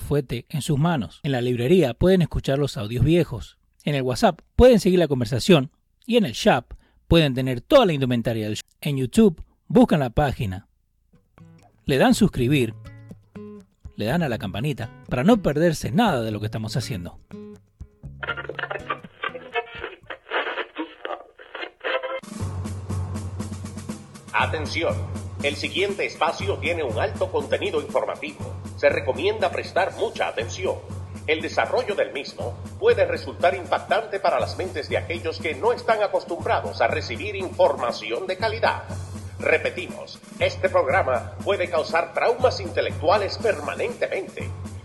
fuete en sus manos. En la librería pueden escuchar los audios viejos. En el WhatsApp pueden seguir la conversación. Y en el shop pueden tener toda la indumentaria del show. En YouTube buscan la página. Le dan suscribir. Le dan a la campanita para no perderse nada de lo que estamos haciendo. Atención, el siguiente espacio tiene un alto contenido informativo. Se recomienda prestar mucha atención. El desarrollo del mismo puede resultar impactante para las mentes de aquellos que no están acostumbrados a recibir información de calidad. Repetimos, este programa puede causar traumas intelectuales permanentemente.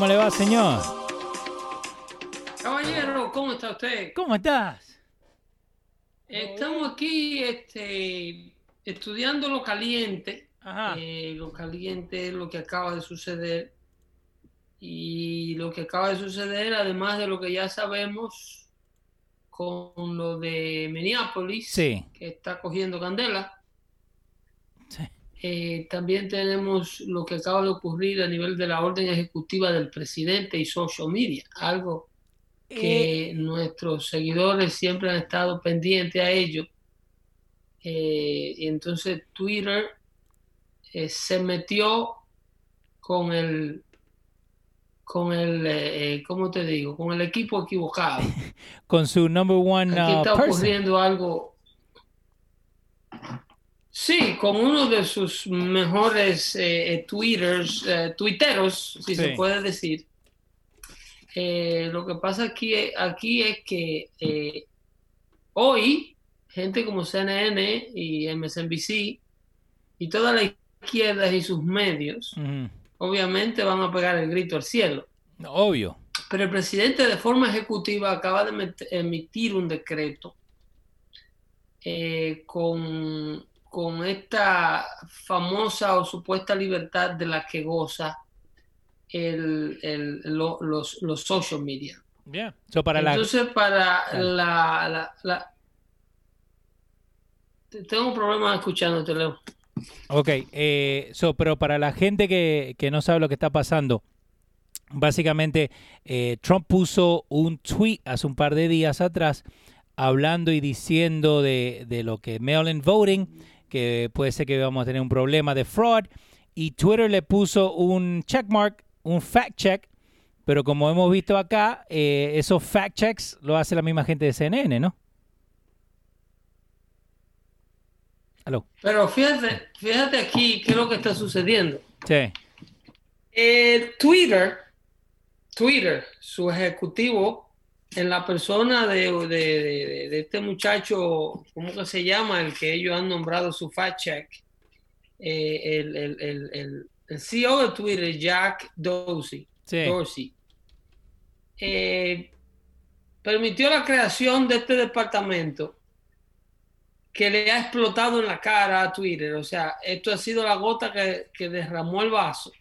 ¿Cómo le va, señor? Caballero, ¿cómo está usted? ¿Cómo estás? Estamos aquí este, estudiando lo caliente. Ajá. Eh, lo caliente es lo que acaba de suceder. Y lo que acaba de suceder, además de lo que ya sabemos con lo de Minneapolis, Sí. que está cogiendo candela. Eh, también tenemos lo que acaba de ocurrir a nivel de la orden ejecutiva del presidente y social media, algo que nuestros seguidores siempre han estado pendientes a ello. Eh, y entonces Twitter eh, se metió con el, con el, eh, eh, ¿cómo te digo? Con el equipo equivocado. Con su number one Aquí uh, está person. ocurriendo algo. Sí, con uno de sus mejores eh, eh, twitters, eh, tuiteros, si se puede decir. Eh, lo que pasa aquí, aquí es que eh, hoy, gente como CNN y MSNBC y toda la izquierda y sus medios, obviamente van a pegar el grito al cielo. Obvio. Pero el presidente de forma ejecutiva acaba de emitir un decreto eh, con, con esta famosa o supuesta libertad de la que goza el- el- lo- los, los social media. Yeah. So para la Entonces, para la, la- la- Te- Tengo un problema escuchándote, Leo. Ok, eh, so, pero para la gente que, que no sabe lo que está pasando, básicamente eh, Trump puso un tweet hace un par de días atrás hablando y diciendo de, de lo que mail-in voting, que puede ser que vamos a tener un problema de fraud, y Twitter le puso un checkmark, un fact check, pero como hemos visto acá, eh, esos fact checks lo hace la misma gente de CNN, ¿no? Pero fíjate, fíjate aquí qué es lo que está sucediendo. Sí. Eh, Twitter, Twitter, su ejecutivo, en la persona de, de- de- de este muchacho, ¿cómo que se llama? El que ellos han nombrado su fact check. Eh, el, el- el- el- el CEO de Twitter, Jack Dorsey, Sí. Dorsey eh, permitió la creación de este departamento que le ha explotado en la cara a Twitter. O sea, esto ha sido la gota que, que derramó el vaso.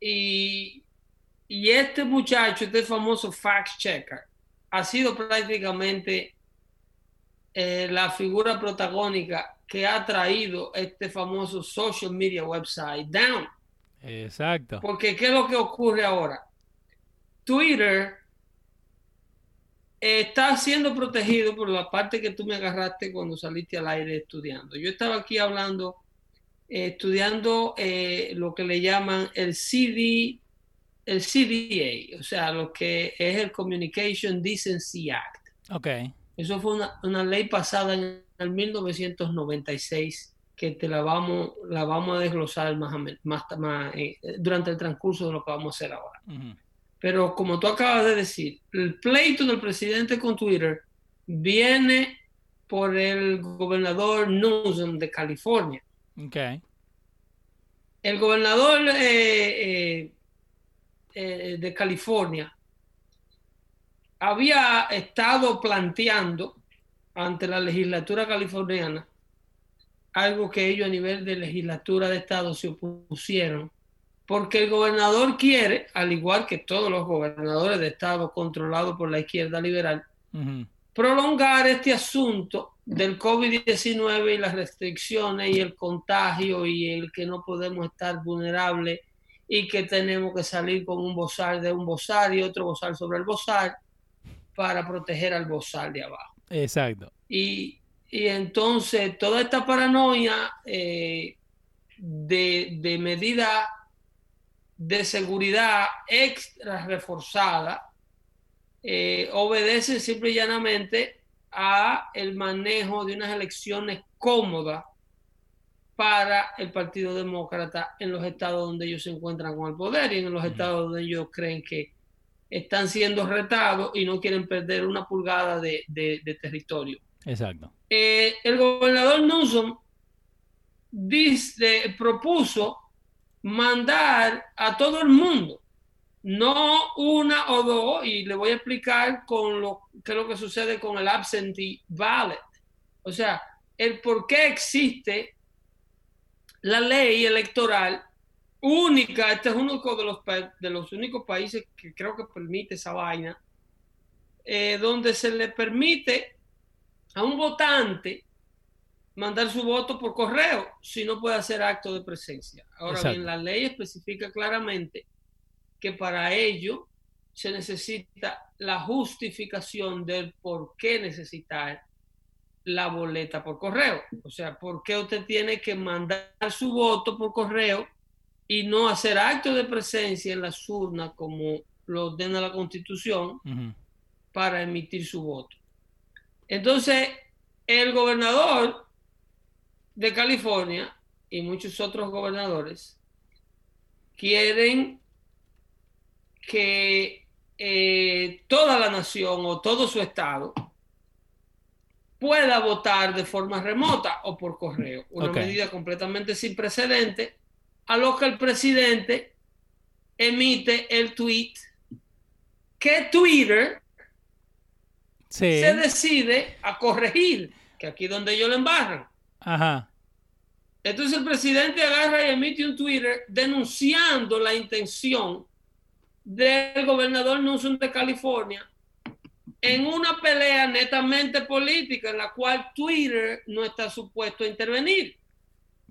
Y, y este muchacho, este famoso fact checker, ha sido prácticamente eh, la figura protagónica que ha traído este famoso social media website down. Exacto. Porque ¿qué es lo que ocurre ahora? Twitter está siendo protegido por la parte que tú me agarraste cuando saliste al aire estudiando. Yo estaba aquí hablando, eh, estudiando eh, lo que le llaman el CD, el CDA, o sea, lo que es el Communication Decency Act. Ok. Eso fue una, una ley pasada en el 1996 que te la vamos, la vamos a desglosar más, eh, durante el transcurso de lo que vamos a hacer ahora. Pero como tú acabas de decir, el pleito del presidente con Twitter viene por el gobernador Newsom de California. Okay. El gobernador eh, eh, eh, de California había estado planteando ante la legislatura californiana algo que ellos a nivel de legislatura de Estado se opusieron, porque el gobernador quiere, al igual que todos los gobernadores de Estado controlados por la izquierda liberal, prolongar este asunto del COVID-19 y las restricciones y el contagio y el que no podemos estar vulnerables y que tenemos que salir con un bozal de un bozal y otro bozal sobre el bozal para proteger al bozal de abajo. Exacto. Y, entonces toda esta paranoia eh, de, de medida de seguridad extra reforzada eh, obedece simple y llanamente a el manejo de unas elecciones cómodas para el Partido Demócrata en los estados donde ellos se encuentran con el poder y en los estados donde ellos creen que están siendo retados y no quieren perder una pulgada de, territorio. Exacto. Eh, el gobernador Newsom dice, propuso mandar a todo el mundo, no una o dos, y le voy a explicar con lo que es lo que sucede con el absentee ballot. O sea, el por qué existe la ley electoral única, este es uno de los, de los únicos países que creo que permite esa vaina, eh, donde se le permite a un votante mandar su voto por correo si no puede hacer acto de presencia. Ahora bien, la ley especifica claramente que para ello se necesita la justificación del por qué necesitar la boleta por correo. O sea, por qué usted tiene que mandar su voto por correo y no hacer acto de presencia en las urnas como lo ordena la Constitución para emitir su voto. Entonces, el gobernador de California y muchos otros gobernadores quieren que eh, toda la nación o todo su estado pueda votar de forma remota o por correo. Una medida completamente sin precedente a lo que el presidente emite el tweet que Twitter se decide a corregir, que aquí donde ellos lo embarran. Ajá. Entonces el presidente agarra y emite un Twitter denunciando la intención del gobernador Newsom de California en una pelea netamente política en la cual Twitter no está supuesto a intervenir.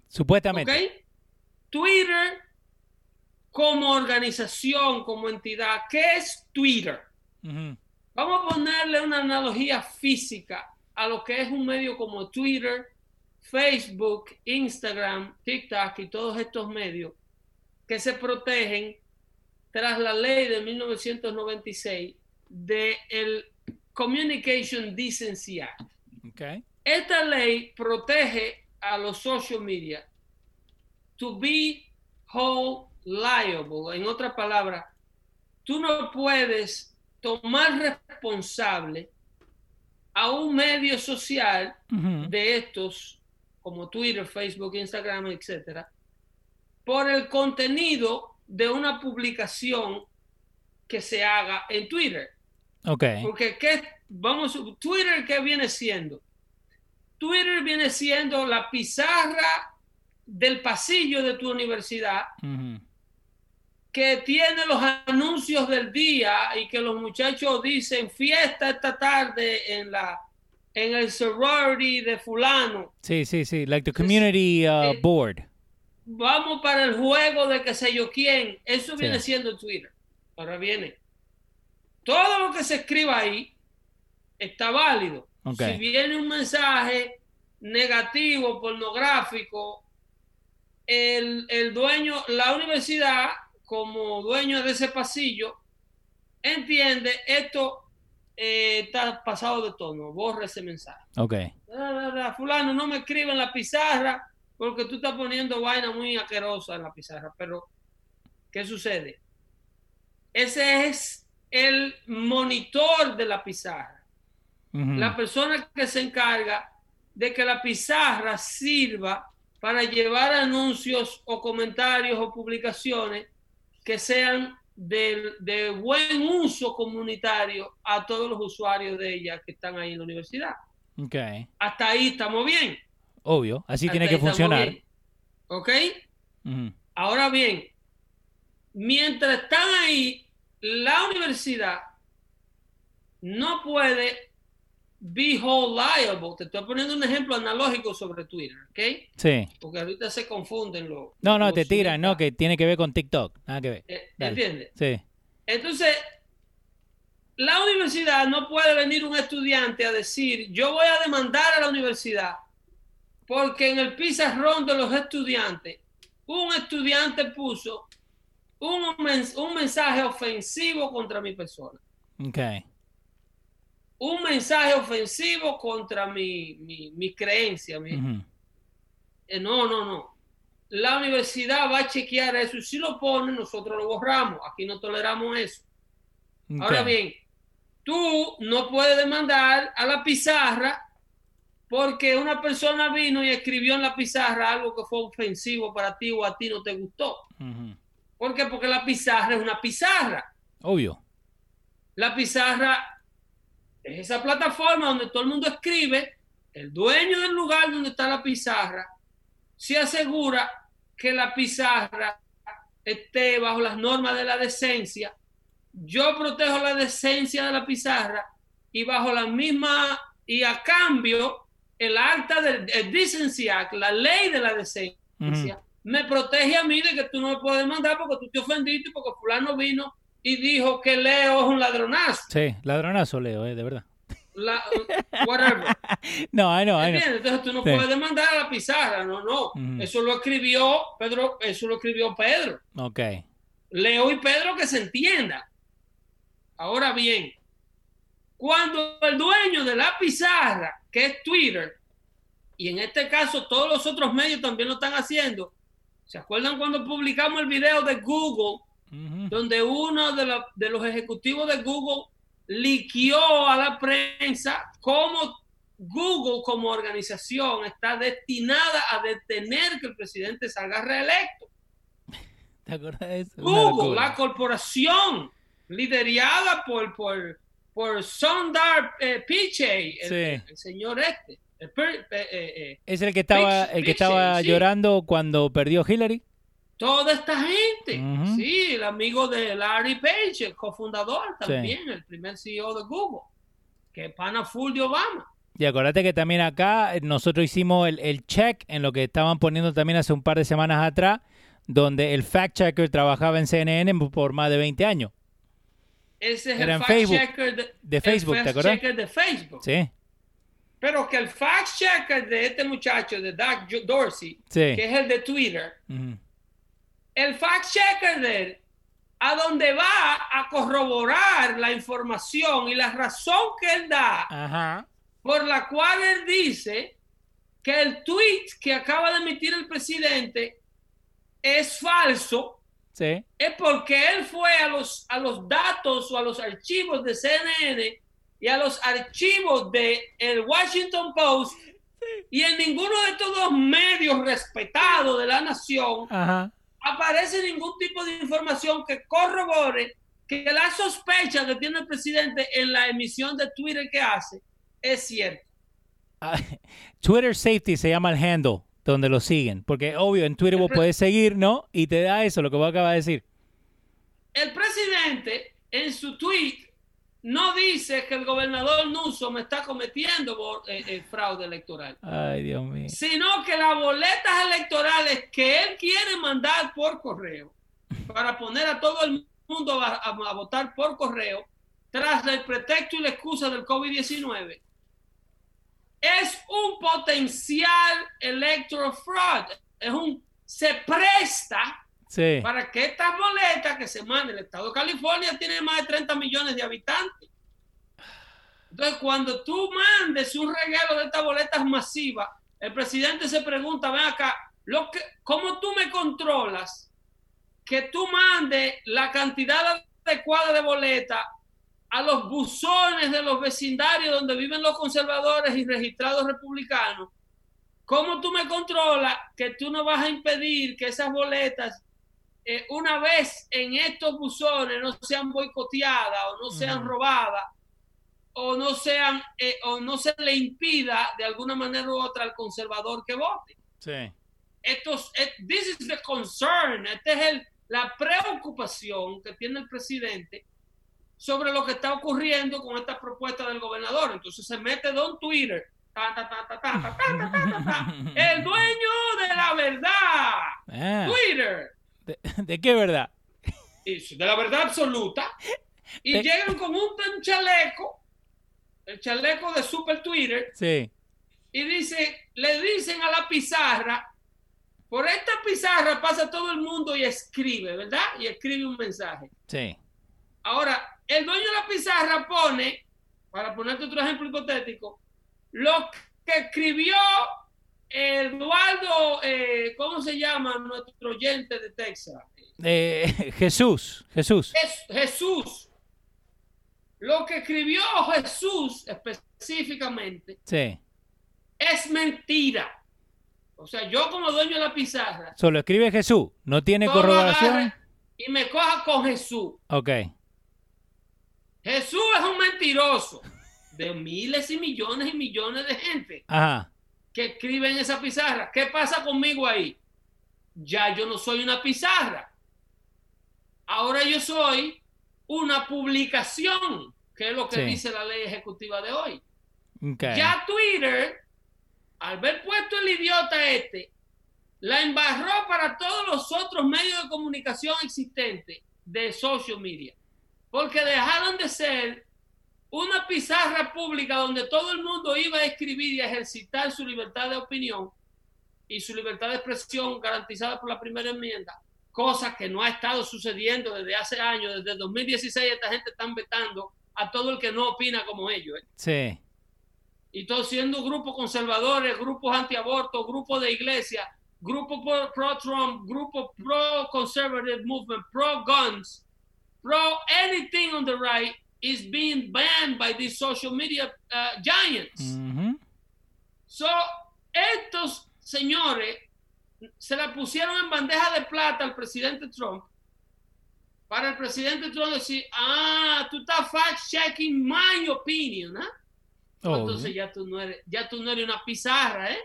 Supuestamente. Twitter como organización, como entidad, ¿qué es Twitter? Vamos a ponerle una analogía física a lo que es un medio como Twitter, Facebook, Instagram, TikTok y todos estos medios que se protegen tras la ley de 1996 de el Communication Decency Act. Esta ley protege a los social media to be hold liable. En otras palabras, tú no puedes tomar responsable a un medio social de estos, como Twitter, Facebook, Instagram, etcétera, por el contenido de una publicación que se haga en Twitter. Ok. Porque ¿qué, vamos, Twitter, ¿qué viene siendo? Twitter viene siendo la pizarra del pasillo de tu universidad que tiene los anuncios del día y que los muchachos dicen fiesta esta tarde en la en el sorority de fulano. Sí, sí, sí, like the community uh, eh, board. Vamos para el juego de que sé yo quién. Eso viene siendo Twitter. Ahora viene. Todo lo que se escriba ahí está válido. Si viene un mensaje negativo, pornográfico, el, dueño, la universidad, como dueño de ese pasillo, entiende esto eh, está pasado de tono, borra ese mensaje. Ok. fulano, no me escribe en la pizarra porque tú estás poniendo vaina muy aquerosa en la pizarra. Pero, ¿qué sucede? ese es el monitor de la pizarra. La persona que se encarga de que la pizarra sirva para llevar anuncios o comentarios o publicaciones que sean de, buen uso comunitario a todos los usuarios de ella que están ahí en la universidad. Okay. Hasta ahí estamos bien. Obvio, así tiene que funcionar. ¿Ok? Ahora bien, mientras están ahí, la universidad no puede be hold liable. Te estoy poniendo un ejemplo analógico sobre Twitter, ¿ok? Sí. Porque ahorita se confunden los. No, no, te tiran, no, que tiene que ver con TikTok. Nada que ver. Eh, ¿Entiendes? Sí. Entonces, la universidad no puede venir un estudiante a decir, yo voy a demandar a la universidad porque en el pizarrón de los estudiantes, un estudiante puso un, un mensaje ofensivo contra mi persona. Okay un mensaje ofensivo contra mi, mi, creencia. Eh, no, no, no. La universidad va a chequear eso y si lo pone, nosotros lo borramos. Aquí no toleramos eso. Ahora bien, tú no puedes demandar a la pizarra porque una persona vino y escribió en la pizarra algo que fue ofensivo para ti o a ti no te gustó. ¿Por qué? Porque la pizarra es una pizarra. Obvio. La pizarra es esa plataforma donde todo el mundo escribe, el dueño del lugar donde está la pizarra se asegura que la pizarra esté bajo las normas de la decencia. Yo protejo la decencia de la pizarra y bajo la misma y a cambio el acta del Decency Act, la ley de la decencia, me protege a mí de que tú no me puedes mandar porque tú te ofendiste porque fulano vino y dijo que Leo es un ladronazo. Sí, ladronazo Leo, eh, de verdad. La, whatever. no, I know, I know. Entonces tú no puedes demandar a la pizarra, no, no. Eso lo escribió Pedro, eso lo escribió Pedro. Ok. Leo y Pedro que se entienda. Ahora bien, cuando el dueño de la pizarra, que es Twitter, y en este caso todos los otros medios también lo están haciendo, ¿se acuerdan cuando publicamos el video de Google donde uno de, los ejecutivos de Google liquió a la prensa cómo Google como organización está destinada a detener que el presidente salga reelecto. ¿Te acuerdas de eso? Google, la corporación liderada por, por, por Sundar eh, Pichai, el, señor este. Eh, eh, ¿Es el que estaba, el que estaba llorando cuando perdió Hillary? Toda esta gente, sí, el amigo de Larry Page, el cofundador también, el primer CEO de Google, que pana full de Obama. Y acuérdate que también acá eh, nosotros hicimos el, check en lo que estaban poniendo también hace un par de semanas atrás, donde el fact checker trabajaba en CNN por más de 20 años. Ese es el fact checker de, Facebook, ¿te acuerdas? checker de Facebook. Sí. Pero que el fact checker de este muchacho, de Doug Dorsey, que es el de Twitter, el fact checker de él, a donde va a corroborar la información y la razón que él da, por la cual él dice que el tweet que acaba de emitir el presidente es falso, es porque él fue a los, a los datos o a los archivos de CNN y a los archivos de el Washington Post y en ninguno de estos dos medios respetados de la nación aparece ningún tipo de información que corrobore que la sospecha que tiene el presidente en la emisión de Twitter que hace es cierta. Ah, Twitter Safety se llama el handle donde lo siguen, porque obvio en Twitter vos puedes seguir, ¿no? Y te da eso, lo que vos acabas de decir. El presidente en su tweet no dice que el gobernador Newsom está cometiendo eh, eh, fraude electoral. Ay, Dios mío. Sino que las boletas electorales que él quiere mandar por correo para poner a todo el mundo a, votar por correo tras el pretexto y la excusa del COVID-19 es un potencial electoral fraud. Es un se presta para que estas boletas que se manden, el estado de California tiene más de 30 millones de habitantes. Entonces, cuando tú mandes un regalo de estas boletas masivas, el presidente se pregunta, ven acá, lo que, ¿cómo tú me controlas que tú mandes la cantidad adecuada de boleta a los buzones de los vecindarios donde viven los conservadores y registrados republicanos, ¿cómo tú me controlas que tú no vas a impedir que esas boletas, eh, una vez en estos buzones, no sean boicoteadas o no sean robadas? o no sean eh, o no se le impida de alguna manera u otra al conservador que vote. Sí. Estos, eh, this is the concern, esta es el, la preocupación que tiene el presidente sobre lo que está ocurriendo con esta propuesta del gobernador. Entonces se mete Don Twitter, el dueño de la verdad, Ah, Twitter, ¿de, de qué verdad? de la verdad absoluta, y llegan con un, un chaleco, el chaleco de Super Twitter, Sí. y dice, le dicen a la pizarra, por esta pizarra pasa todo el mundo y escribe, ¿verdad? Y escribe un mensaje. Sí. Ahora, el dueño de la pizarra pone, para ponerte otro ejemplo hipotético, lo que escribió Eduardo, eh, ¿cómo se llama nuestro oyente de Texas? Eh, Jesús, Jesús. Es Jesús. Lo que escribió Jesús específicamente Sí. es mentira. O sea, yo como dueño de la pizarra, Solo escribe Jesús. No tiene corroboración. y me coja con Jesús. Ok. Jesús es un mentiroso de miles y millones y millones de gente Ajá. Que escriben esa pizarra. ¿Qué pasa conmigo ahí? Ya yo no soy una pizarra. Ahora yo soy una publicación, que es lo que Sí. dice la ley ejecutiva de hoy. Ya Twitter, al ver puesto el idiota este, la embarró para todos los otros medios de comunicación existentes de social media. Porque dejaron de ser una pizarra pública donde todo el mundo iba a escribir y a ejercitar su libertad de opinión y su libertad de expresión garantizada por la primera enmienda, cosa que no ha estado sucediendo desde hace años, desde 2016 esta gente están vetando a todo el que no opina como ellos. ¿eh? Sí. y todos siendo grupos conservadores, grupos antiaborto, grupos de iglesia, grupos pro- pro-Trump, grupos pro-conservative movement, pro-guns, pro-anything on the right is being banned by these social media uh, giants. Ujú. So, estos señores se la pusieron en bandeja de plata al presidente Trump para el presidente Trump decir, ah, tú estás fact-checking my opinion, ¿ah? Oh, Entonces ya tú no eres, ya tú no eres una pizarra, ¿eh?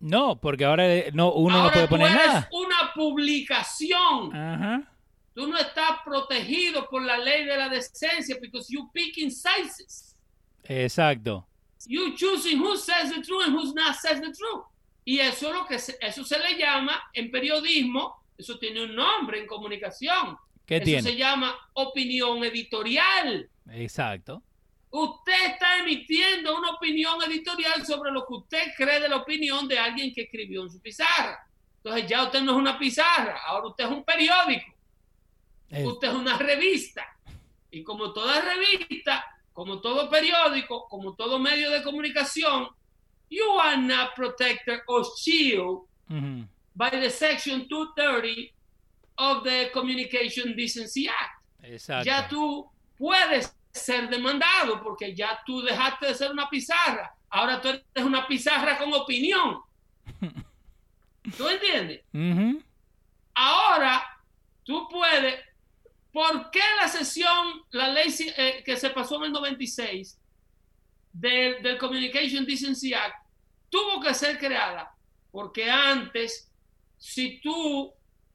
No, porque ahora eh, no, uno Ahora no puede tú poner eres nada. una publicación. Ajá. Tú no estás protegido por la ley de la decencia because you picking sizes. Exacto. You choosing who says the truth and who not says the truth. Y eso es lo que se, eso se le llama en periodismo, eso tiene un nombre en comunicación. ¿Qué eso tiene? se llama opinión editorial. Exacto. Usted está emitiendo una opinión editorial sobre lo que usted cree de la opinión de alguien que escribió en su pizarra. Entonces ya usted no es una pizarra, ahora usted es un periódico, Eh, usted es una revista. Y como toda revista, como todo periódico, como todo medio de comunicación, you are not protected or shield ujú. by the section 230 of the Communication Decency Act. Exacto. ya tú puedes ser demandado porque ya tú dejaste de ser una pizarra. Ahora tú eres una pizarra con opinión. ¿Tú entiendes? Ahora tú puedes. ¿Por qué la sesión, la ley eh, que se pasó en el 96 del, del Communication Decency Act tuvo que ser creada? Porque antes, si tú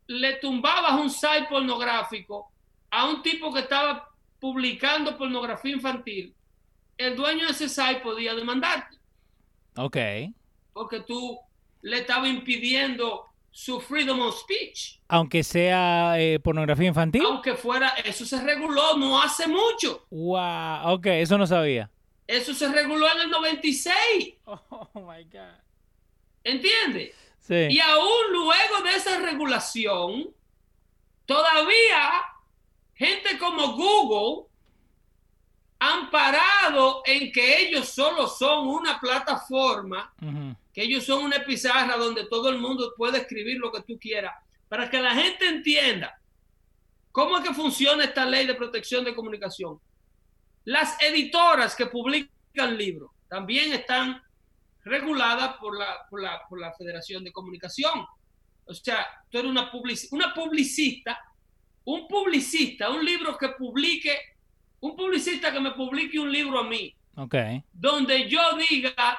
le tumbabas un site pornográfico a un tipo que estaba publicando pornografía infantil, el dueño de ese site podía demandarte Ok. porque tú le estabas impidiendo su freedom of speech. Aunque sea eh, pornografía infantil. Aunque fuera, eso se reguló no hace mucho. Wow. Ok, eso no sabía. Eso se reguló en el 96. Oh my God. ¿Entiendes? Sí. Y aún luego de esa regulación, todavía gente como Google han parado en que ellos solo son una plataforma, Ujú. Que ellos son una pizarra donde todo el mundo puede escribir lo que tú quieras, para que la gente entienda ¿Cómo es que funciona esta ley de protección de comunicación? Las editoras que publican libros también están reguladas por la, por la, por la Federación de Comunicación. O sea, tú eres una, una publicista, un publicista, un libro que publique, un publicista que me publique un libro a mí. Okay. Donde yo diga,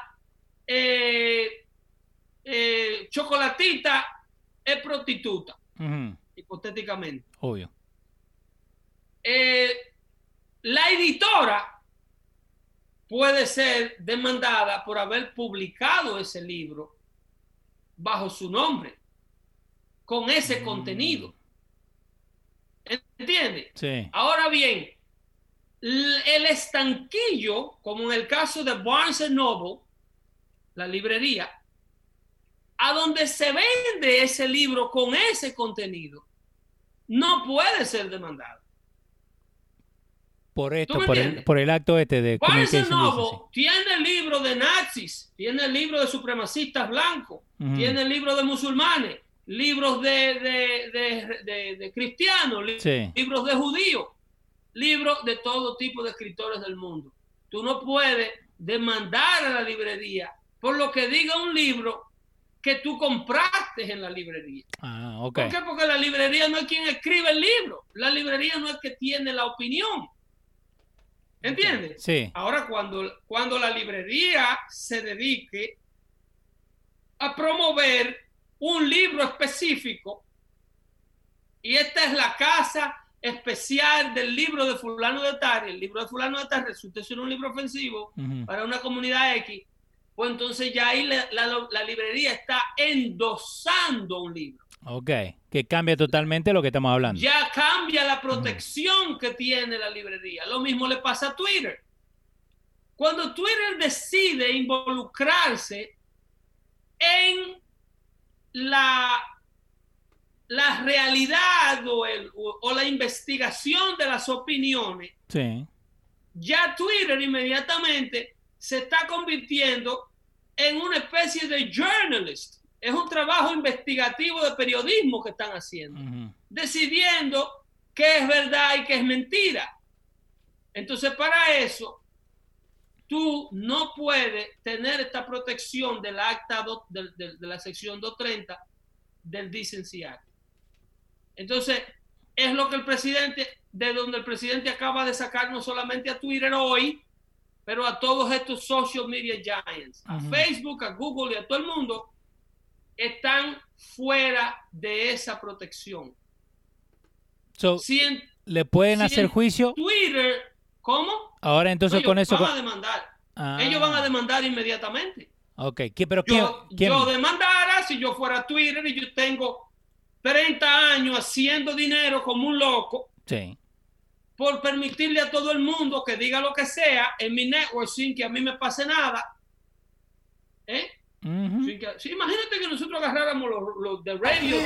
eh, eh, chocolatita es prostituta, hipotéticamente. Obvio. Eh, la editora puede ser demandada por haber publicado ese libro bajo su nombre, con ese mm. contenido. ¿Entiende? Sí. Ahora bien, el estanquillo, como en el caso de Barnes Noble, la librería, a donde se vende ese libro con ese contenido, no puede ser demandado. Por esto, por el, por el, acto este de... Noble tiene el libro de nazis, tiene el libro de supremacistas blancos, tiene el libro de musulmanes, libros de, de, cristianos, libros de judíos, libros de todo tipo de escritores del mundo. Tú no puedes demandar a la librería por lo que diga un libro que tú compraste en la librería. Ah, ¿Por qué? Porque la librería no es quien escribe el libro, la librería no es que tiene la opinión. ¿Entiendes? Sí. Ahora, cuando, cuando la librería se dedique a promover un libro específico, y esta es la casa especial del libro de fulano de tal, el libro de fulano de tal resulta ser un libro ofensivo para una comunidad X, pues entonces ya ahí la, la, librería está endosando un libro. Ok, que cambia totalmente lo que estamos hablando. Ya cambia la protección que tiene la librería. Lo mismo le pasa a Twitter. Cuando Twitter decide involucrarse en la, la realidad o, el, o, la investigación de las opiniones, ya Twitter inmediatamente se está convirtiendo en una especie de journalist. Es un trabajo investigativo de periodismo que están haciendo, decidiendo qué es verdad y qué es mentira. Entonces, para eso, tú no puedes tener esta protección del acta de, la sección 230 del Decency Act. Entonces, es lo que el presidente, de donde el presidente acaba de sacar no solamente a Twitter hoy, pero a todos estos social media giants, a Facebook, a Google y a todo el mundo, están fuera de esa protección. ¿Le pueden hacer juicio? Twitter ¿Cómo? Ahora entonces con eso... Van a demandar. Ah. Ellos van a demandar inmediatamente. Ok, ¿Qué, pero yo, yo demandara si yo fuera Twitter y yo tengo 30 años haciendo dinero como un loco. Sí. Por permitirle a todo el mundo que diga lo que sea en mi network sin que a mí me pase nada. ¿Eh? sí, imagínate que nosotros agarráramos los, de radio.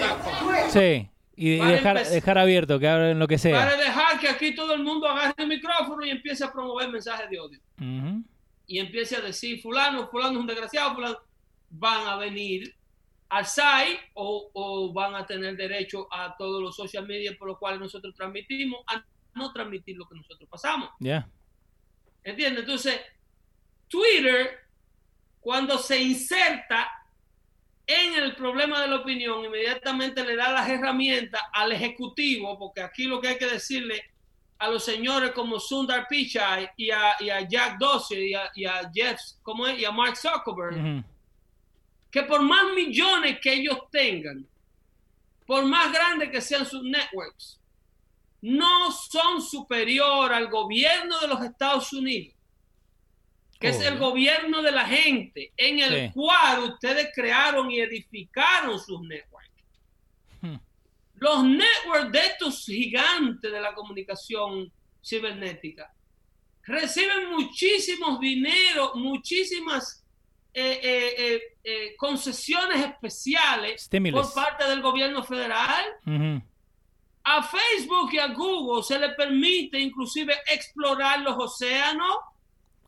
Sí. Y, dejar, dejar, abierto, que hablen lo que sea. Para dejar que aquí todo el mundo agarre el micrófono y empiece a promover mensajes de odio. Y empiece a decir, fulano, fulano es un desgraciado, fulano. Van a venir al site o, van a tener derecho a todos los social media por los cuales nosotros transmitimos, a no transmitir lo que nosotros pasamos. Ya. ¿Entiendes? Entonces, Twitter, cuando se inserta en el problema de la opinión, inmediatamente le da las herramientas al Ejecutivo, porque aquí lo que hay que decirle a los señores como Sundar Pichai y a, Jack Dorsey y a, Jeff, como y a Mark Zuckerberg, que por más millones que ellos tengan, por más grandes que sean sus networks, no son superior al gobierno de los Estados Unidos que es el gobierno de la gente, en el cual ustedes crearon y edificaron sus networks. Hmm. Los networks de estos gigantes de la comunicación cibernética reciben muchísimos dinero, muchísimas eh, eh, eh, concesiones especiales por parte del gobierno federal. A Facebook y a Google se le permite inclusive explorar los océanos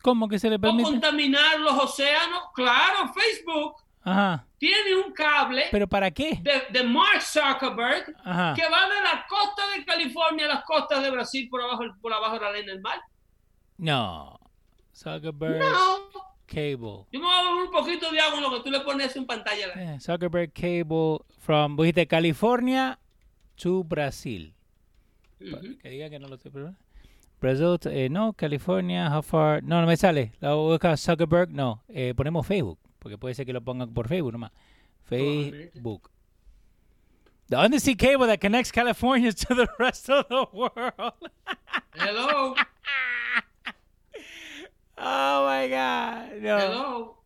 ¿Cómo que se le permite? O contaminar los océanos. Claro, Facebook. Ajá. tiene un cable ¿Pero para qué? de, de Mark Zuckerberg Ajá. que va de la costa de California a las costas de Brasil por abajo, por abajo de la ley del mar. No. Zuckerberg No. Cable. Yo me voy a un poquito de agua en lo que tú le pones en pantalla. Eh, Zuckerberg Cable from, dijiste California to Brasil. Ujú. Que diga que no lo estoy. Brasil, eh, no, California, how far? No, no me sale. La voy a buscar Zuckerberg, no. Eh, ponemos Facebook, porque puede ser que lo pongan por Facebook nomás. Facebook. The undersea cable that connects California to the rest of the world. Hello, oh my God. No. hello.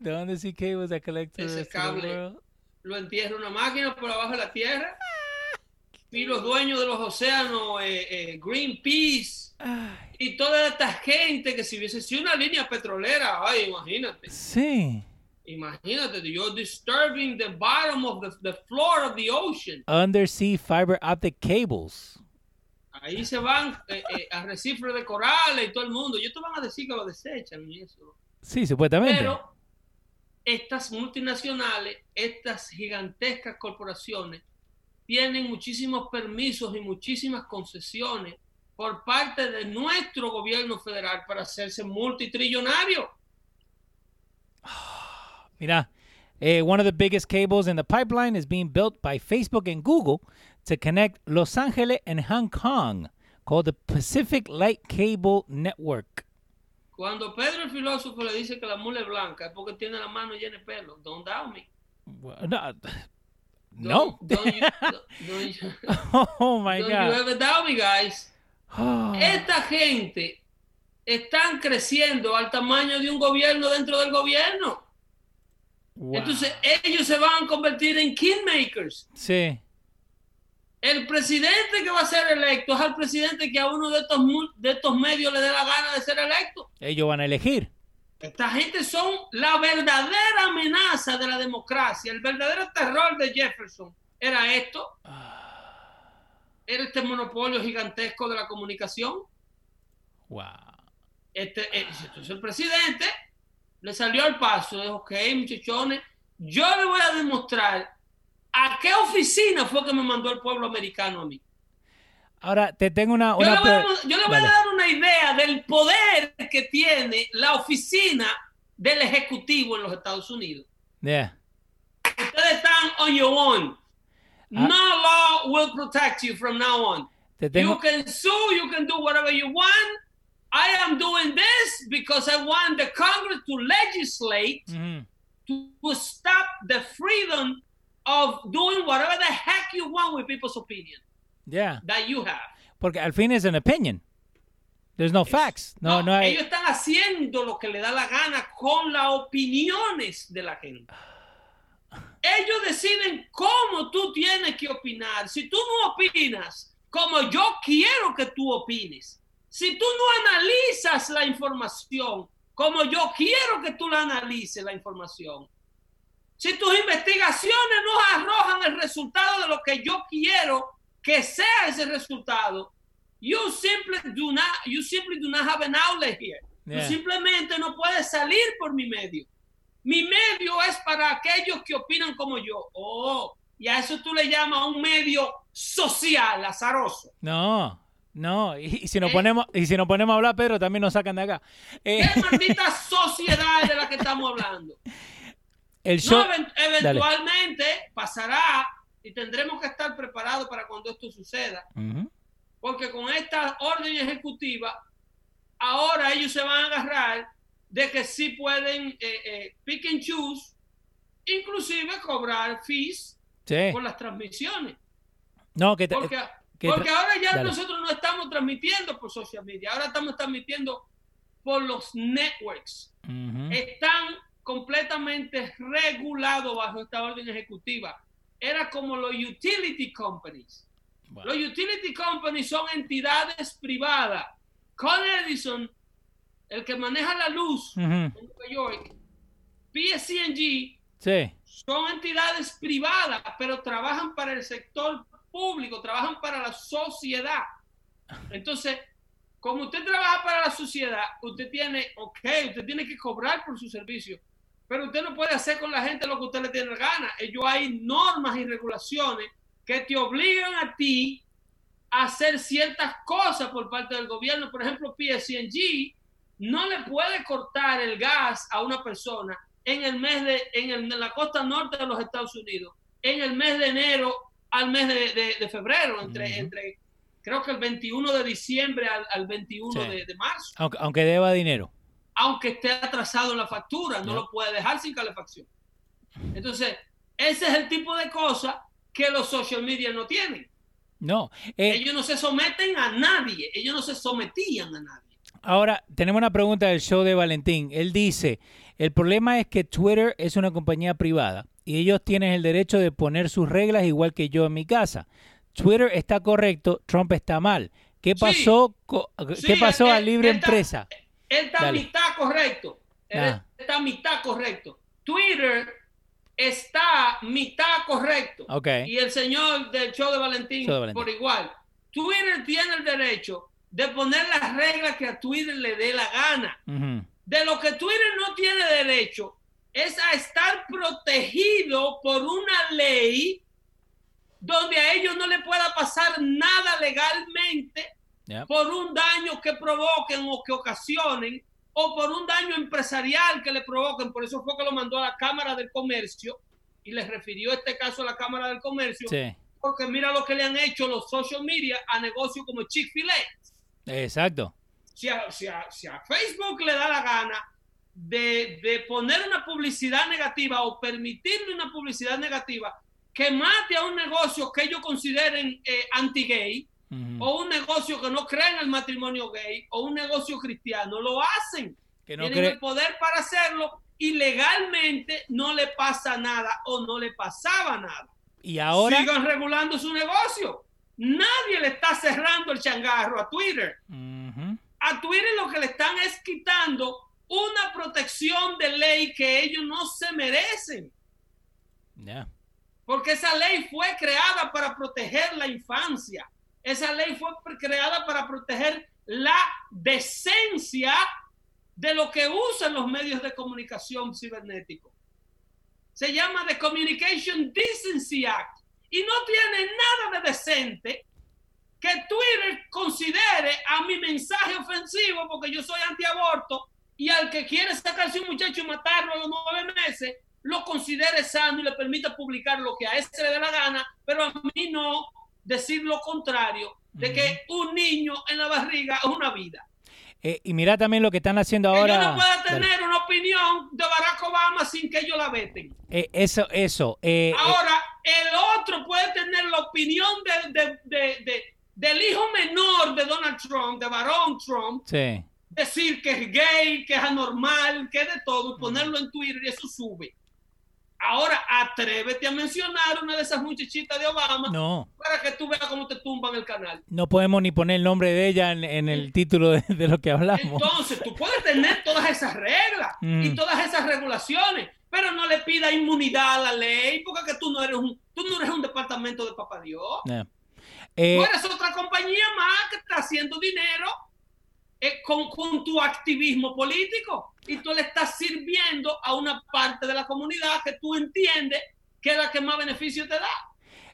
The undersea cables that connect to the rest of the cable. world. Lo entierra una máquina por abajo de la tierra. Y los dueños de los océanos, eh, eh, Greenpeace Ay, y toda esta gente que si hubiese sido una línea petrolera, ay, imagínate. sí. Imagínate, you're disturbing the bottom of the, the floor of the ocean. Undersea fiber optic cables. Ahí se van eh, eh, arrecifes de corales y todo el mundo. Ellos te van a decir que lo desechan y eso. Sí, supuestamente. Pero estas multinacionales, estas gigantescas corporaciones, tienen muchísimos permisos y muchísimas concesiones por parte de nuestro gobierno federal para hacerse multitrillonarios. Mira, eh, one of the biggest cables in the pipeline is being built by Facebook and Google to connect Los Angeles and Hong Kong, called the Pacific Light Cable Network. Cuando Pedro el filósofo le dice que la mula es blanca es porque tiene la mano llena de pelo. Don't doubt me. Well, No. No. Don't, don't you, don't, don't you, oh my don't you God. ever doubt me, guys. Oh, Esta gente están creciendo al tamaño de un gobierno dentro del gobierno. wow. Entonces ellos se van a convertir en kingmakers. Sí. El presidente que va a ser electo es al presidente que a uno de estos, de estos medios le dé la gana de ser electo. Ellos van a elegir. Esta gente son la verdadera amenaza de la democracia. El verdadero terror de Jefferson era esto. Era este monopolio gigantesco de la comunicación. Wow. Este, eh, entonces el presidente le salió al paso. Dijo, ok, muchachones, yo le voy a demostrar a qué oficina fue que me mandó el pueblo americano a mí. Ahora te tengo una. Yo le voy, a, yo le voy a Dale. dar una idea del poder que tiene la oficina del Ejecutivo en los Estados Unidos. Yeah. Ustedes están on your own. Ah. No law will protect you from now on. Te tengo. You can sue, you can do whatever you want. I am doing this because I want the Congress to legislate Ujú. to stop the freedom of doing whatever the heck you want with people's opinion Yeah. that you have. Porque al fin es an opinion. There's no facts. No, no, hay. ellos están haciendo lo que le da la gana con las opiniones de la gente. Ellos deciden cómo tú tienes que opinar. Si tú no opinas como yo quiero que tú opines, si tú no analizas la información como yo quiero que tú la analices la información, si tus investigaciones no arrojan el resultado de lo que yo quiero que sea ese resultado, you simply do not, you simply do not have an outlet here. Yeah. Tú simplemente no puedes salir por mi medio. Mi medio es para aquellos que opinan como yo. Oh, y a eso tú le llamas un medio social, azaroso. No, no. Y, y si nos ¿Eh? ponemos, y si nos ponemos a hablar, Pedro, también nos sacan de acá. Eh, ¿Qué maldita sociedad de la que estamos hablando? el show. No, even- eventualmente pasará y tendremos que estar preparados para cuando esto suceda. Ujú. Porque con esta orden ejecutiva, ahora ellos se van a agarrar de que sí pueden eh, eh, pick and choose, inclusive cobrar fees Sí. por las transmisiones. No, que te- Porque, que porque ahora ya dale. nosotros no estamos transmitiendo por social media, ahora estamos transmitiendo por los networks. Están completamente regulados bajo esta orden ejecutiva. Era como los utility companies. Los utility companies son entidades privadas. Con Edison, el que maneja la luz ujú. en Nueva York, PSG, Sí. son entidades privadas, pero trabajan para el sector público, trabajan para la sociedad. Entonces, como usted trabaja para la sociedad, usted tiene, ok, usted tiene que cobrar por su servicio, pero usted no puede hacer con la gente lo que usted le tiene gana. Ellos hay normas y regulaciones que te obligan a ti a hacer ciertas cosas por parte del gobierno. Por ejemplo, PSG no le puede cortar el gas a una persona en el mes de, en, la costa norte de los Estados Unidos, en el mes de enero al mes de, febrero, entre, entre creo que el 21 de diciembre al, 21 de, marzo. Aunque, deba dinero. Aunque esté atrasado en la factura, no, lo puede dejar sin calefacción. Entonces, ese es el tipo de cosas que los social media no tienen. No. Eh, ellos no se someten a nadie, ellos no se sometían a nadie. Ahora, tenemos una pregunta del show de Valentín. Él dice, el problema es que Twitter es una compañía privada y ellos tienen el derecho de poner sus reglas igual que yo en mi casa. Twitter está correcto, Trump está mal. ¿Qué pasó, ¿qué pasó a libre empresa? Él está a mitad correcto. Él ah. está a mitad correcto. Twitter está mitad correcto. Okay. Y el señor del show de Valentín, por igual. Twitter tiene el derecho de poner las reglas que a Twitter le dé la gana. De lo que Twitter no tiene derecho es a estar protegido por una ley donde a ellos no le pueda pasar nada legalmente por un daño que provoquen o que ocasionen o por un daño empresarial que le provoquen. Por eso fue que lo mandó a la Cámara del Comercio y les refirió este caso a la Cámara del Comercio. Porque mira lo que le han hecho los social media a negocios como Chick-fil-A. Exacto. Si a, si, si a, Facebook le da la gana de, de poner una publicidad negativa o permitirle una publicidad negativa, que mate a un negocio que ellos consideren eh, anti-gay, o un negocio que no cree en el matrimonio gay, o un negocio cristiano, lo hacen. Que no Tienen el poder para hacerlo y legalmente no le pasa nada o no le pasaba nada. Y ahora. Sigan regulando su negocio. Nadie le está cerrando el changarro a Twitter. A Twitter lo que le están es quitando una protección de ley que ellos no se merecen. Porque esa ley fue creada para proteger la infancia. Esa ley fue creada para proteger la decencia de lo que usan los medios de comunicación cibernético. Se llama The Communication Decency Act y no tiene nada de decente que Twitter considere a mi mensaje ofensivo porque yo soy antiaborto y al que quiere sacarse un muchacho y matarlo a los nueve meses, lo considere sano y le permita publicar lo que a ese le dé la gana, pero a mí no decir lo contrario, de que un niño en la barriga es una vida. Eh, y mira también lo que están haciendo ahora. Que yo no pueda tener una opinión de Barack Obama sin que ellos la veten. Eh, eso, eso. Eh, ahora, el otro puede tener la opinión del hijo menor de Donald Trump, de Barón Trump. Sí. Decir que es gay, que es anormal, que es de todo, y ponerlo en Twitter y eso sube. Ahora atrévete a mencionar una de esas muchachitas de Obama no. para que tú veas cómo te tumban el canal. No podemos ni poner el nombre de ella en, el título de, lo que hablamos. Entonces, tú puedes tener todas esas reglas y mm. todas esas regulaciones, pero no le pida inmunidad a la ley porque tú no eres un, tú no eres un departamento de papá Dios. Eh, tú eres otra compañía más que está haciendo dinero con, con, tu activismo político y tú le estás sirviendo a una parte de la comunidad que tú entiendes que es la que más beneficio te da.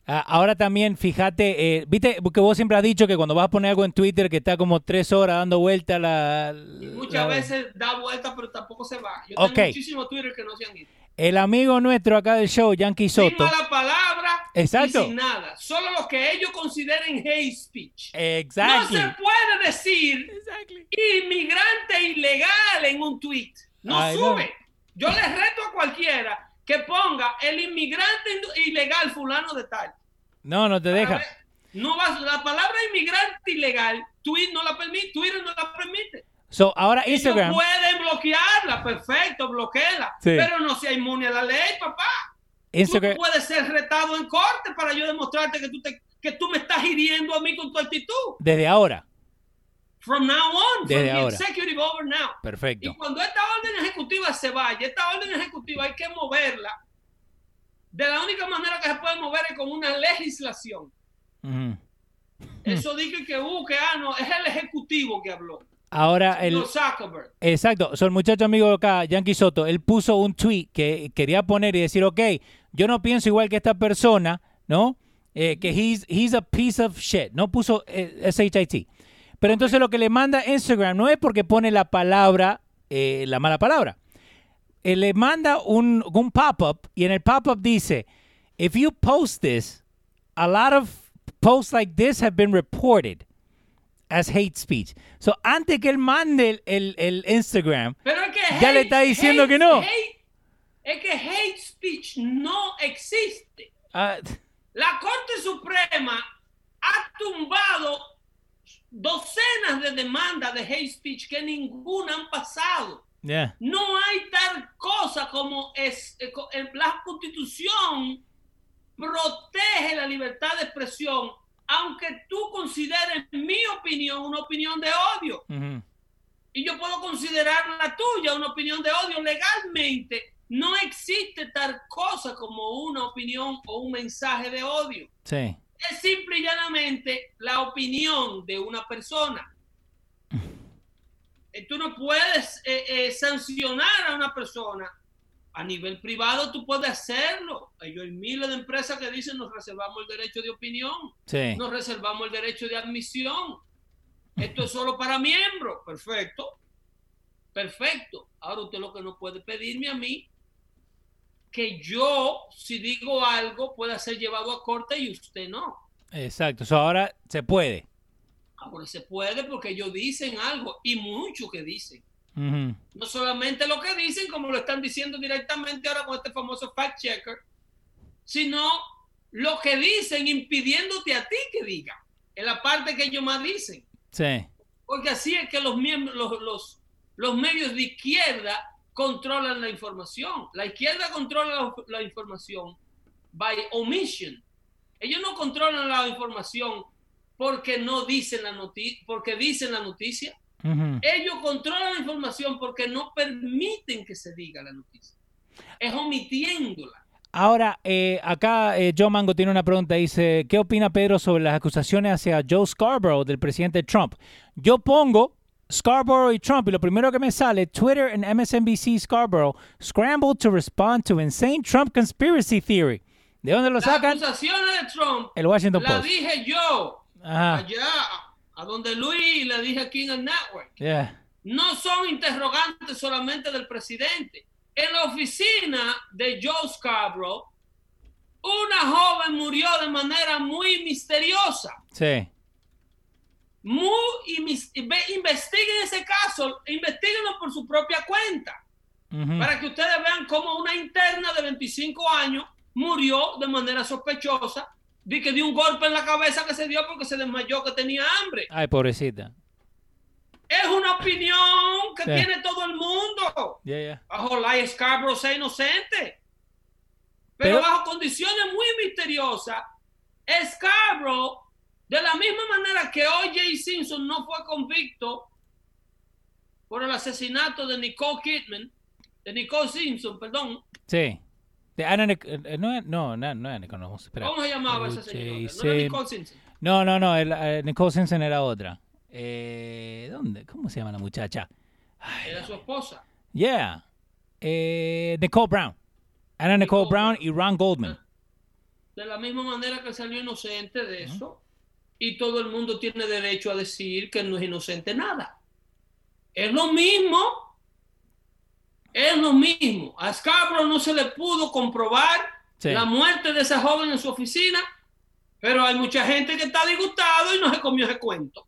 Ah, ahora también, fíjate, eh, viste, porque vos siempre has dicho que cuando vas a poner algo en Twitter que está como tres horas dando vuelta la... muchas veces da vuelta, pero tampoco se va. Yo tengo muchísimos Twitter que no se han ido. El amigo nuestro acá del show, Yankee Soto. Sin la palabra Exacto. y sin nada. Solo lo que ellos consideren hate speech. Exacto. No se puede decir inmigrante ilegal en un tweet. No sube. Yo les reto a cualquiera que ponga el inmigrante ilegal fulano de tal. No, no te deja. no va, la palabra inmigrante ilegal, Twitter no la permite, Twitter no la permite. So, ahora Instagram. pueden bloquearla, perfecto, bloqueala. Pero no sea inmune a la ley, papá. Instagram. Tú puedes ser retado en corte para yo demostrarte que tú, te, que tú me estás hiriendo a mí con tu actitud. Desde ahora. From now on, Desde from ahora. executive over now. Perfecto. Y cuando esta orden ejecutiva se vaya, esta orden ejecutiva hay que moverla. De la única manera que se puede mover es con una legislación. Eso dije que, uh, que ah, no, es el ejecutivo que habló. Ahora el exacto, so, el muchacho amigo acá, Yankee Soto, él puso un tweet que quería poner y decir, ok, yo no pienso igual que esta persona, ¿no? Eh, que he's, he's a piece of shit. No puso eh, S-H-I-T. Pero entonces lo que le manda Instagram no es porque pone la palabra, eh, la mala palabra. Eh, le manda un, un pop-up y en el pop-up dice, if you post this, a lot of posts like this have been reported as hate speech. So antes que él mande el, el- el Instagram, Pero es que Ya le hate- está diciendo hate- que no. hate- es que hate speech no existe. ah, La Corte Suprema ha tumbado docenas de demandas de hate speech que ninguna han pasado. yeah, No hay tal cosa como es, eh, la constitución protege la libertad de expresión, aunque tú consideres mi opinión una opinión de odio. Y yo puedo considerar la tuya una opinión de odio legalmente. No existe tal cosa como una opinión o un mensaje de odio. sí, Es simple y llanamente la opinión de una persona. Eh, Tú no puedes eh, eh, sancionar a una persona. A nivel privado tú puedes hacerlo. Hay miles de empresas que dicen nos reservamos el derecho de opinión, sí. nos reservamos el derecho de admisión. Esto es solo para miembros. Perfecto. Perfecto. Ahora usted lo que no puede pedirme a mí que yo, si digo algo, pueda ser llevado a corte y usted no. Exacto. Ahora se puede. Ahora se puede porque ellos dicen algo y mucho que dicen. No solamente lo que dicen, como lo están diciendo directamente ahora con este famoso fact checker, sino lo que dicen impidiéndote a ti que diga. En la parte que ellos más dicen. Sí. Porque así es que los, miembros, los, los, los medios de izquierda controlan la información. La izquierda controla la, la información by omission. Ellos no controlan la información porque no dicen la noticia, porque dicen la noticia. Ujú. Ellos controlan la información porque no permiten que se diga la noticia. Es omitiéndola. Ahora, eh, acá eh, Joe Mango tiene una pregunta. Dice, ¿qué opina Pedro sobre las acusaciones hacia Joe Scarborough del presidente Trump? Yo pongo Scarborough y Trump y lo primero que me sale, Twitter and MSNBC Scarborough scrambled to respond to insane Trump conspiracy theory. ¿De dónde lo Las sacan? acusaciones de Trump El Washington la Post. dije yo Ajá. allá, a donde Luis le dije aquí en el network. Yeah. no son interrogantes solamente del presidente. En la oficina de Joe Scarborough, una joven murió de manera muy misteriosa. Sí. Muy, investiguen ese caso, investiguenlo por su propia cuenta, para que ustedes vean cómo una interna de 25 años murió de manera sospechosa, de que dio un golpe en la cabeza que se dio porque se desmayó que tenía hambre. Ay, pobrecita. Es una opinión que Sí. tiene todo el mundo. Yeah, yeah. bajo la Scarborough sea inocente. Pero- Pero, bajo condiciones muy misteriosas, Scarborough, de la misma manera que O.J. Simpson no fue convicto por el asesinato de Nicole Kidman, de Nicole Simpson, perdón, Sí. De Anna Nic- eh, no, no, no, no era Nicole, no, espera. ¿cómo se llamaba esa señora? No era Nicole Simpson. No, no, no, el, eh, Nicole Simpson era otra. Eh, ¿Dónde? ¿Cómo se llama la muchacha? Ay, Era su esposa. yeah. Eh, Nicole Brown. Anna Nicole Nicole Brown Brown. y Ron Goldman. De la misma manera que salió inocente de eso, y todo el mundo tiene derecho a decir que no es inocente nada. Es lo mismo, es lo mismo. A Scarborough no se le pudo comprobar Sí. la muerte de esa joven en su oficina, pero hay mucha gente que está disgustado y no se comió ese cuento.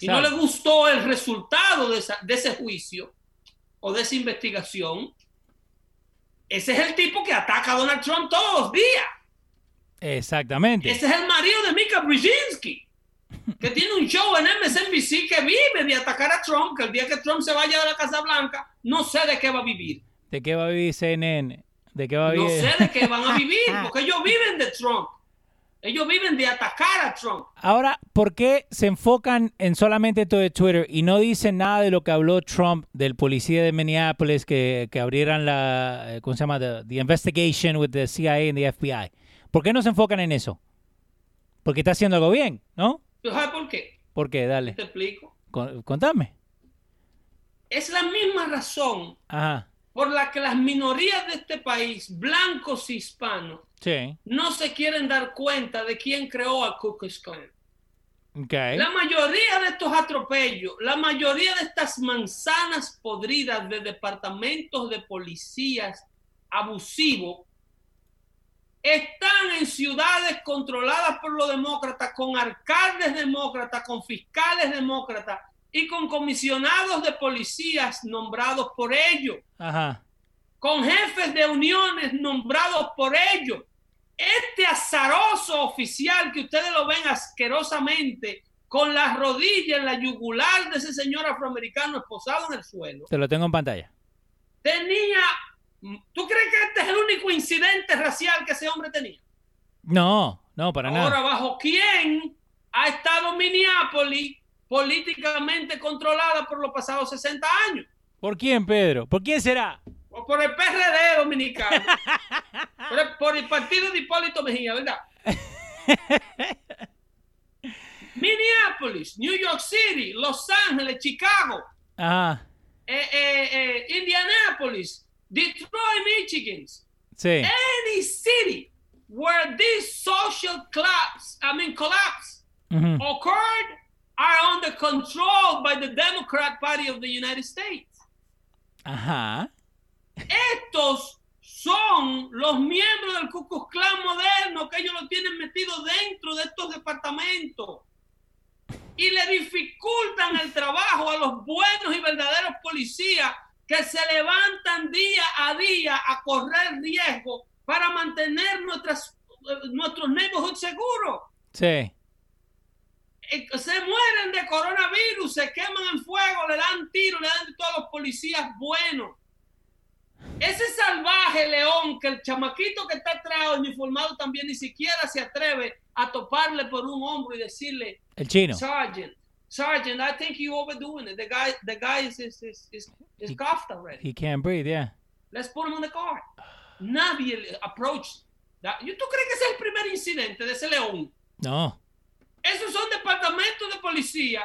Y no le gustó el resultado de, esa- de ese juicio o de esa investigación. Ese es el tipo que ataca a Donald Trump todos los días. Exactamente. Ese es el marido de Mika Brzezinski, que tiene un show en MSNBC que vive de atacar a Trump, que el día que Trump se vaya de la Casa Blanca, no sé de qué va a vivir. ¿De qué va a vivir CNN? ¿De qué va a No vivir? sé de qué van a vivir, porque ellos viven de Trump. Ellos viven de atacar a Trump. Ahora, ¿por qué se enfocan en solamente todo de Twitter y no dicen nada de lo que habló Trump del policía de Minneapolis que, que abrieran la, eh, ¿cómo se llama? The, the investigation with the CIA and the FBI. ¿Por qué no se enfocan en eso? Porque está haciendo algo bien, ¿no? ¿Tú sabes por qué? ¿Por qué? Dale. Te explico. Con- Contame. Es la misma razón Ajá. por la que las minorías de este país, blancos y hispanos, Sí. no se quieren dar cuenta de quién creó a Ku Klux Klan. Ok. La mayoría de estos atropellos, la mayoría de estas manzanas podridas de departamentos de policías abusivos, están en ciudades controladas por los demócratas, con alcaldes demócratas, con fiscales demócratas y con comisionados de policías nombrados por ellos, Ajá. con jefes de uniones nombrados por ellos. Este azaroso oficial que ustedes lo ven asquerosamente con la rodilla en la yugular de ese señor afroamericano esposado en el suelo, Te lo tengo en pantalla. tenía... ¿Tú crees que este es el único incidente racial que ese hombre tenía? No, no, para Ahora, nada. ¿bajo quién ha estado Minneapolis políticamente controlada por los pasados 60 años? ¿Por quién, Pedro? ¿Por quién será? Por el PRD dominicano. por, el, por el partido de Hipólito Mejía, ¿verdad? Minneapolis, New York City, Los Ángeles, Chicago, Ajá. eh, eh, eh, Indianapolis, Detroit, Michigan. Sí. Any city where this social collapse, I mean collapse, occurred are under control by the Democrat Party of the United States. Ajá. Estos son los miembros del Ku Klux Klan moderno que ellos lo tienen metido dentro de estos departamentos y le dificultan el trabajo a los buenos y verdaderos policías que se levantan día a día a correr riesgo para mantener nuestras, nuestros neighborhoods seguros. Sí. Eh, se mueren de coronavirus, se queman en fuego, le dan tiro, le dan de todos los policías buenos. Ese salvaje león que el chamaquito que está atrás, uniformado también, ni siquiera se atreve a toparle por un hombro y decirle, El chino. Sergeant, Sergeant, I think you overdoing it. The guy, the guy is, is, is, is, is He- cuffed already. He can't breathe, yeah. Let's put him on the car. Nadie le approach. that. ¿Y ¿Tú crees que ese es el primer incidente de ese león? No. Esos son departamentos de policía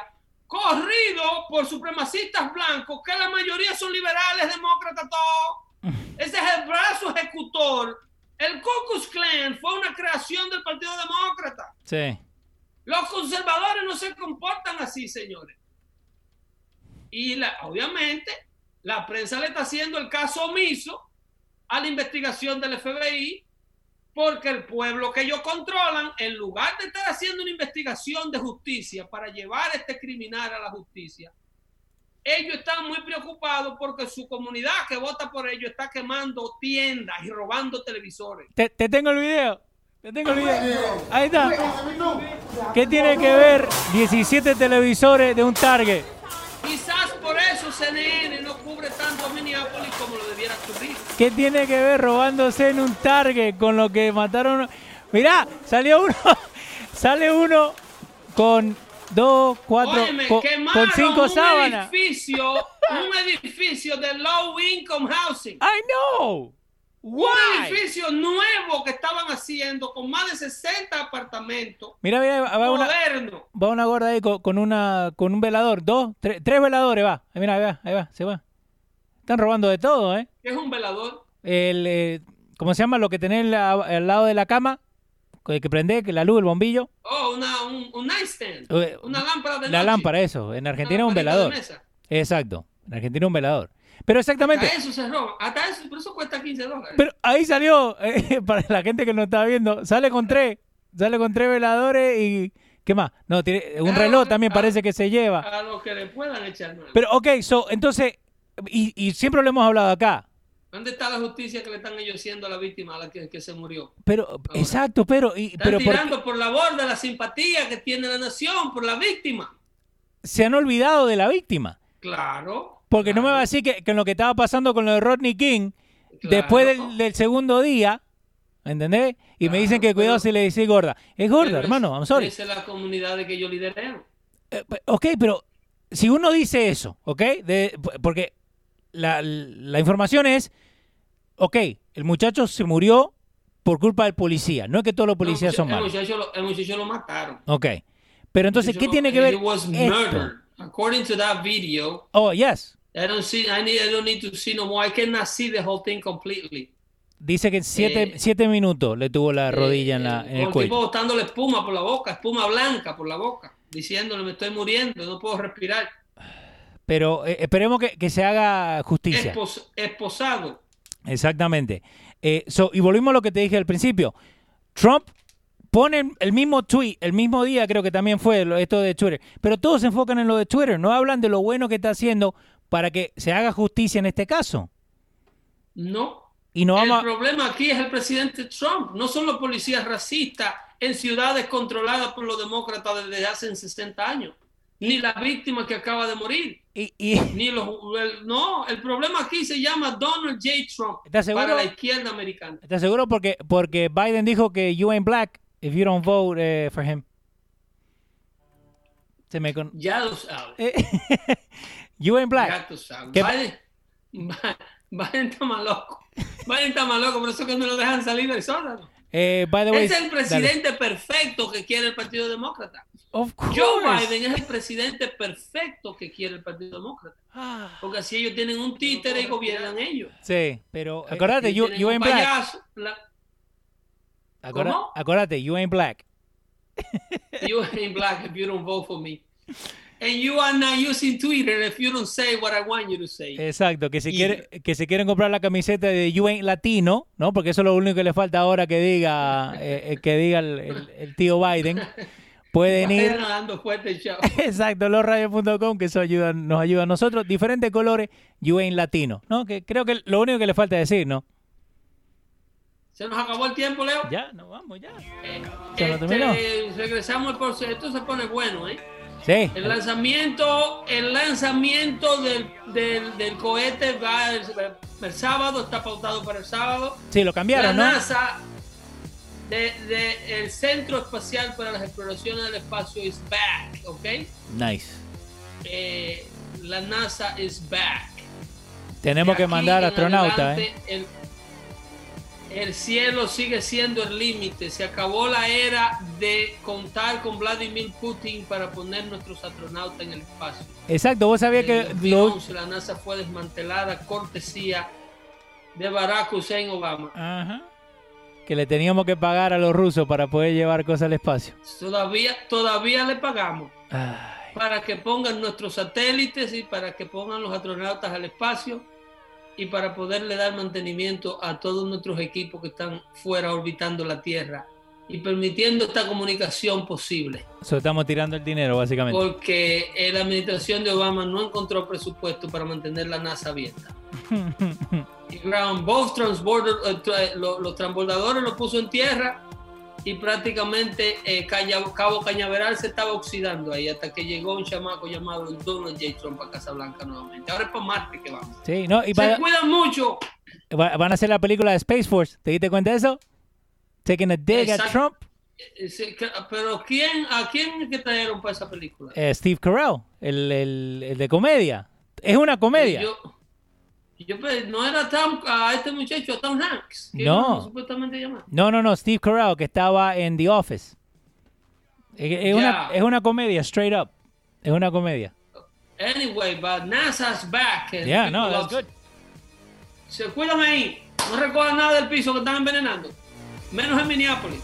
corridos por supremacistas blancos, que la mayoría son liberales, demócratas, todo. Ese es el brazo ejecutor. El Ku Klux Klan fue una creación del Partido Demócrata. Sí. Los conservadores no se comportan así, señores. Y la- obviamente la prensa le está haciendo el caso omiso a la investigación del FBI porque el pueblo que ellos controlan, en lugar de estar haciendo una investigación de justicia para llevar a este criminal a la justicia, ellos están muy preocupados porque su comunidad que vota por ellos está quemando tiendas y robando televisores. Te, te tengo el video. Te tengo el video. Ahí está. ¿Qué tiene que ver 17 televisores de un Target? Quizás por eso CNN no cubre tanto a Minneapolis como lo debiera cubrir. ¿Qué tiene que ver robándose en un Target con lo que mataron? Mirá, salió uno. Sale uno con dos, cuatro, Óyeme, con, con cinco un sábanas. edificio, un edificio de low income housing. I know. Un edificio nuevo que estaban haciendo con más de 60 apartamentos. Mira, mira, va una, va una gorda ahí con, con una, con un velador. Dos, tres, tres veladores, va. Ahí, mira, ahí va, ahí va, se va. Están robando de todo, ¿eh? que es un velador. El, eh, ¿Cómo se llama? Lo que tenés la- al lado de la cama. Que prende, que la luz, el bombillo. Oh, una, un, un nightstand. Eh, Una lámpara de La noche. lámpara, eso. En Argentina Una un velador. Exacto. En Argentina un velador. Pero exactamente. Hasta eso se roba. Hasta eso, por eso cuesta 15 dólares. Pero ahí salió, eh, para la gente que no estaba viendo, sale con tres. Sale con tres veladores y. ¿Qué más? No, tiene un reloj también parece que se lleva. a lo que le puedan echar mano. Pero, ok, so, entonces. Y, y siempre lo hemos hablado acá. ¿Dónde está la justicia que le están ellos haciendo a la víctima, a la que, que se murió? Pero, exacto, pero. Y, Están pero ¿por qué tirando por la borda la simpatía que tiene la nación por la víctima. se han olvidado de la víctima. Claro. Porque no me va a decir que, que lo que estaba pasando con lo de Rodney King, claro. después del, del segundo día, ¿entendés? Y me dicen que cuidado si le decís gorda. Es gorda, hermano, I'm sorry. Esa es la comunidad de que yo lidereo. Eh, ok, pero si uno dice eso, ¿ok? De- porque la, la información es, ok, el muchacho se murió por culpa del policía. No es que todos los policías No, son el malos. muchacho lo- el muchacho lo mataron. Ok. Pero entonces, ¿qué tiene que ver he was esto? according to that video, Oh, yes. I don't see. I need. I don't need to see no more. I cannot see the whole thing completely. Dice que siete, Eh, siete minutos le tuvo la rodilla en, la, Eh, en el cuello. tipo botándole espuma por la boca, espuma blanca por la boca, diciéndole me estoy muriendo, no puedo respirar. Pero eh, esperemos que, que se haga justicia. Espos- esposado. Exactamente. Eh, so, y volvimos a lo que te dije al principio. Trump pone el mismo tweet, el mismo día creo que también fue esto de Twitter, pero todos se enfocan en lo de Twitter, no hablan de lo bueno que está haciendo para que se haga justicia en este caso. No. Y no el vamos problema aquí es el presidente Trump, no son los policías racistas en ciudades controladas por los demócratas desde hace 60 años, ni la víctima que acaba de morir, y- y- ni los... el- no, el problema aquí se llama Donald J. Trump para la izquierda americana. ¿Estás seguro? Porque, porque Biden dijo que you ain't black if you don't vote eh, for him. Se me con... Ya lo sabes. Eh, you ain't black. Ya tú sabes. ¿Qué- Biden, Biden está más loco. Biden está más loco, por eso que no lo dejan salir del sótano. Eh, by the way, Es el dale. presidente perfecto que quiere el Partido Demócrata. Of course. Joe Biden es el presidente perfecto que quiere el Partido Demócrata. Ah. Porque así ellos tienen un títere y gobiernan ellos. Sí, pero acuérdate, you, ain't black. la- acuérdate, you ain't black. You ain't black if you don't vote for me. And you are not using Twitter if you don't say what I want you to say. Exacto, que si, quiere, que si quieren comprar la camiseta de You Ain't Latino, ¿no? Porque eso es lo único que le falta ahora que diga, eh, eh, que diga el, el- el tío Biden. Pueden ir, Vayan dando fuerte el show. exacto, losradios.com, que eso ayuda, nos ayuda a nosotros. Diferentes colores, You Ain't Latino, ¿no? Que creo que lo único que le falta decir, ¿no? Se nos acabó el tiempo, Leo. Ya, nos vamos, ya. Eh, ¿Se lo este, regresamos al proceso. Esto se pone bueno, ¿eh? Sí, El lanzamiento, el lanzamiento del, del, del cohete va el, el sábado, está pautado para el sábado. sí, lo cambiaron, ¿no? la NASA, de, de- el Centro Espacial para las Exploraciones del Espacio is back, ¿ok? Nice. Eh, la NASA is back. Tenemos que mandar astronautas, ¿eh? El, el cielo sigue siendo el límite. Se acabó la era de contar con Vladimir Putin para poner nuestros astronautas en el espacio. Exacto, vos sabías que lo, 2011 la NASA fue desmantelada cortesía de Barack Hussein Obama. Ajá. Que le teníamos que pagar a los rusos para poder llevar cosas al espacio. Todavía, todavía le pagamos Ay, para que pongan nuestros satélites y para que pongan los astronautas al espacio y para poderle dar mantenimiento a todos nuestros equipos que están fuera orbitando la Tierra y permitiendo esta comunicación posible. so estamos tirando el dinero, básicamente. Porque la administración de Obama no encontró presupuesto para mantener la NASA abierta. Y ground both eh, los transbordadores los puso en tierra y prácticamente eh, Cabo Cañaveral se estaba oxidando ahí hasta que llegó un chamaco llamado Donald J. Trump a Casablanca nuevamente. Ahora es para Marte que vamos. sí, no, y Se cuidan mucho. va- van a hacer la película de Space Force. ¿Te diste cuenta de eso? Taking a dig at. Trump. Eh, Pero ¿quién, ¿a quién que trajeron para esa película? Eh, Steve Carell, el, el- el de comedia. Es una comedia. Yo, yo pe- no era Tom, a este muchacho, Tom Hanks. que No. supuestamente llamar. No, no, no, Steve Carell, que estaba en The Office. Es, una, es una comedia, straight up. Es una comedia. Anyway, but NASA's back. Yeah, no, that's good. Se cuídame ahí. No recojan nada del piso que están envenenando. Menos en Minneapolis.